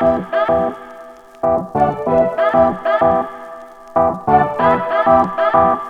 Thank you.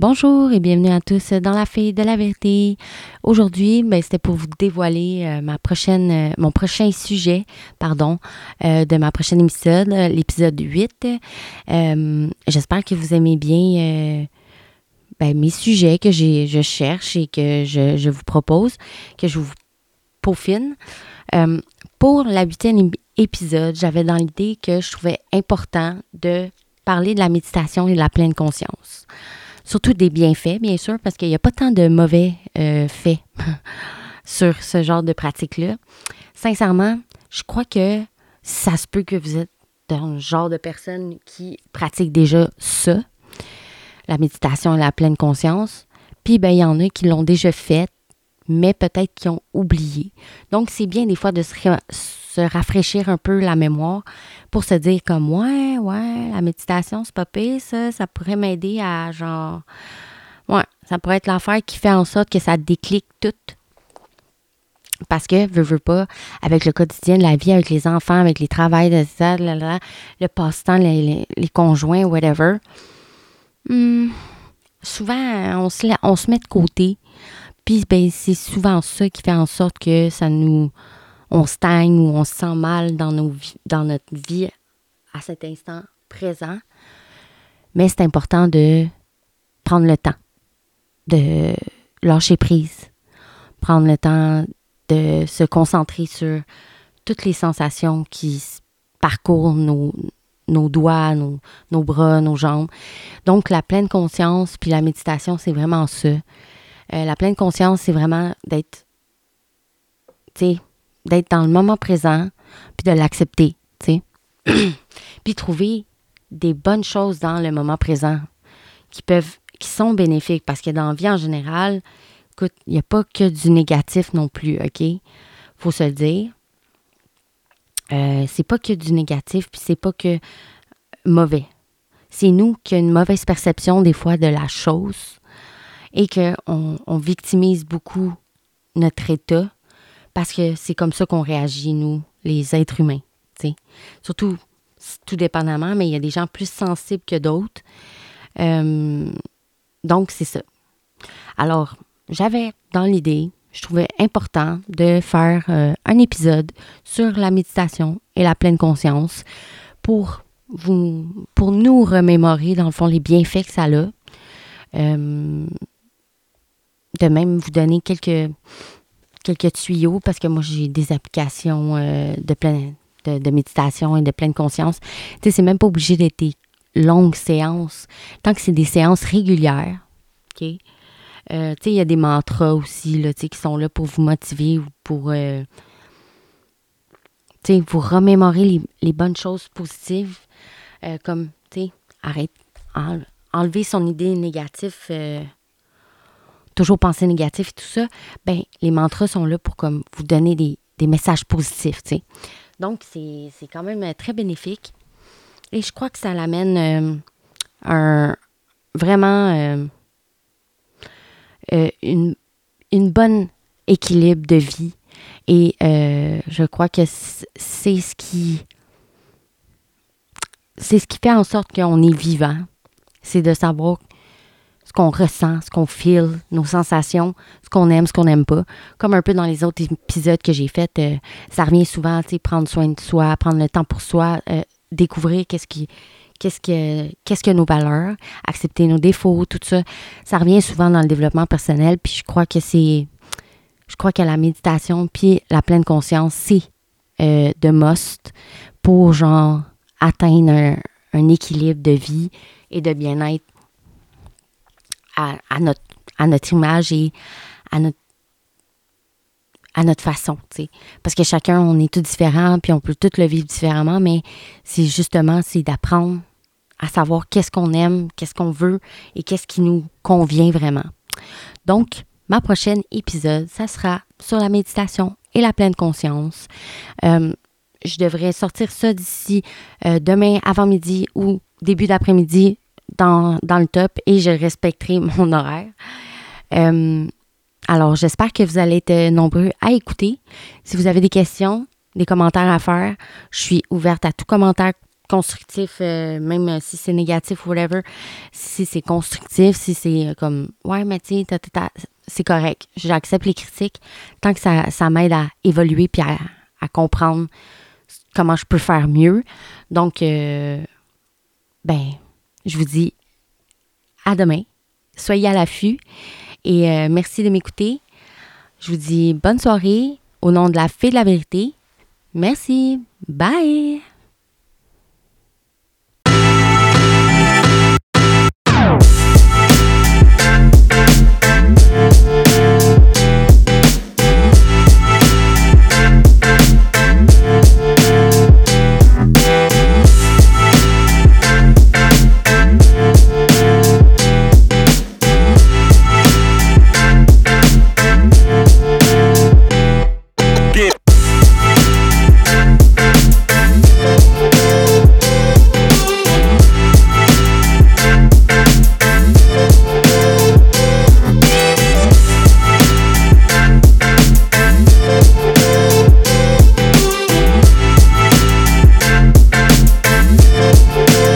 Bonjour et bienvenue à tous dans la fille de la vérité. Aujourd'hui, ben, c'était pour vous dévoiler euh, ma prochaine, euh, mon prochain sujet, pardon, euh, de ma prochaine épisode, l'épisode 8. J'espère que vous aimez bien ben, mes sujets que je cherche et que je, vous propose, que je vous peaufine. pour la huitième épisode, j'avais dans l'idée que je trouvais important de parler de la méditation et de la pleine conscience surtout des bienfaits, bien sûr, parce qu'il n'y a pas tant de mauvais euh, faits sur ce genre de pratique-là. Sincèrement, je crois que ça se peut que vous êtes un genre de personne qui pratique déjà ça, la méditation et la pleine conscience. Puis, ben, il y en a qui l'ont déjà fait, mais peut-être qui ont oublié. Donc, c'est bien des fois de se, se rafraîchir un peu la mémoire pour se dire comme ouais, ouais, la méditation, c'est pas pire, ça, ça pourrait m'aider à genre ouais, ça pourrait être l'affaire qui fait en sorte que ça déclique tout. Parce que, veux, veux pas, avec le quotidien de la vie, avec les enfants, avec les travails de ça, le passe-temps, les, conjoints, whatever, hmm, souvent, on se, on se met de côté. Puis, ben, c'est souvent ça qui fait en sorte que ça nous, on stagne ou on se sent mal dans, nos, dans notre vie à cet instant présent. Mais c'est important de prendre le temps, de lâcher prise, prendre le temps de se concentrer sur toutes les sensations qui parcourent nos, nos doigts, nos, nos, bras, nos jambes. Donc, la pleine conscience, puis la méditation, c'est vraiment ça. Euh, la pleine conscience, c'est vraiment d'être, tu sais, d'être dans le moment présent, puis de l'accepter, tu sais. puis trouver des bonnes choses dans le moment présent qui peuvent, qui sont bénéfiques, parce que dans la vie en général, écoute, il n'y a pas que du négatif non plus, OK? Faut se le dire. Euh, c'est pas que du négatif, puis c'est pas que mauvais. C'est nous qui avons une mauvaise perception des fois de la chose et qu'on on victimise beaucoup notre état parce que c'est comme ça qu'on réagit, nous, les êtres humains. Surtout, tout dépendamment, mais il y a des gens plus sensibles que d'autres. Euh, donc, c'est ça. Alors, j'avais dans l'idée, je trouvais important de faire euh, un épisode sur la méditation et la pleine conscience pour vous, pour nous remémorer, dans le fond, les bienfaits que ça a. Euh, de même vous donner quelques quelques tuyaux parce que moi, j'ai des applications euh, de, plein, de, méditation et de pleine conscience. Tu sais, c'est même pas obligé d'être des longues séances. Tant que c'est des séances régulières, OK? Euh, tu sais, il y a des mantras aussi, là, tu sais, qui sont là pour vous motiver ou pour, euh, tu sais, vous remémorer les, bonnes choses positives, comme, tu sais, arrête, enlever son idée négative toujours penser négatif et tout ça, ben les mantras sont là pour comme vous donner des, messages positifs, tu sais. Donc, c'est quand même euh, très bénéfique. Et je crois que ça l'amène euh, un vraiment euh, une, une bonne équilibre de vie. Et je crois que c'est ce qui c'est ce qui fait en sorte qu'on est vivant. C'est de savoir ce qu'on ressent, ce qu'on feel, nos sensations, ce qu'on aime, ce qu'on n'aime pas. Comme un peu dans les autres épisodes que j'ai faits, euh, ça revient souvent, tu sais, prendre soin de soi, prendre le temps pour soi, euh, découvrir qu'est-ce qui qu'est-ce que nos valeurs, accepter nos défauts, tout ça. Ça revient souvent dans le développement personnel, puis je crois que c'est je crois que la méditation puis la pleine conscience, c'est euh, de must pour genre atteindre un équilibre de vie et de bien-être à, notre, image et à notre façon. Parce que chacun, on est tous différents, puis on peut tous le vivre différemment, mais c'est justement, c'est d'apprendre à savoir qu'est-ce qu'on aime, qu'est-ce qu'on veut et qu'est-ce qui nous convient vraiment. Donc, ma prochaine épisode, ça sera sur la méditation et la pleine conscience. Euh, je devrais sortir ça d'ici euh, demain avant-midi ou début d'après-midi dans, le top et je respecterai mon horaire. Euh, alors, j'espère que vous allez être nombreux à écouter. Si vous avez des questions, des commentaires à faire, je suis ouverte à tout commentaire constructif, euh, même si c'est négatif ou whatever. Si c'est constructif, si c'est comme, ouais, mais tu c'est correct. J'accepte les critiques tant que ça, m'aide à évoluer puis à comprendre comment je peux faire mieux. Donc, euh, ben, je vous dis à demain. Soyez à l'affût et euh, merci de m'écouter. Je vous dis bonne soirée au nom de la fée de la vérité. Merci. Bye.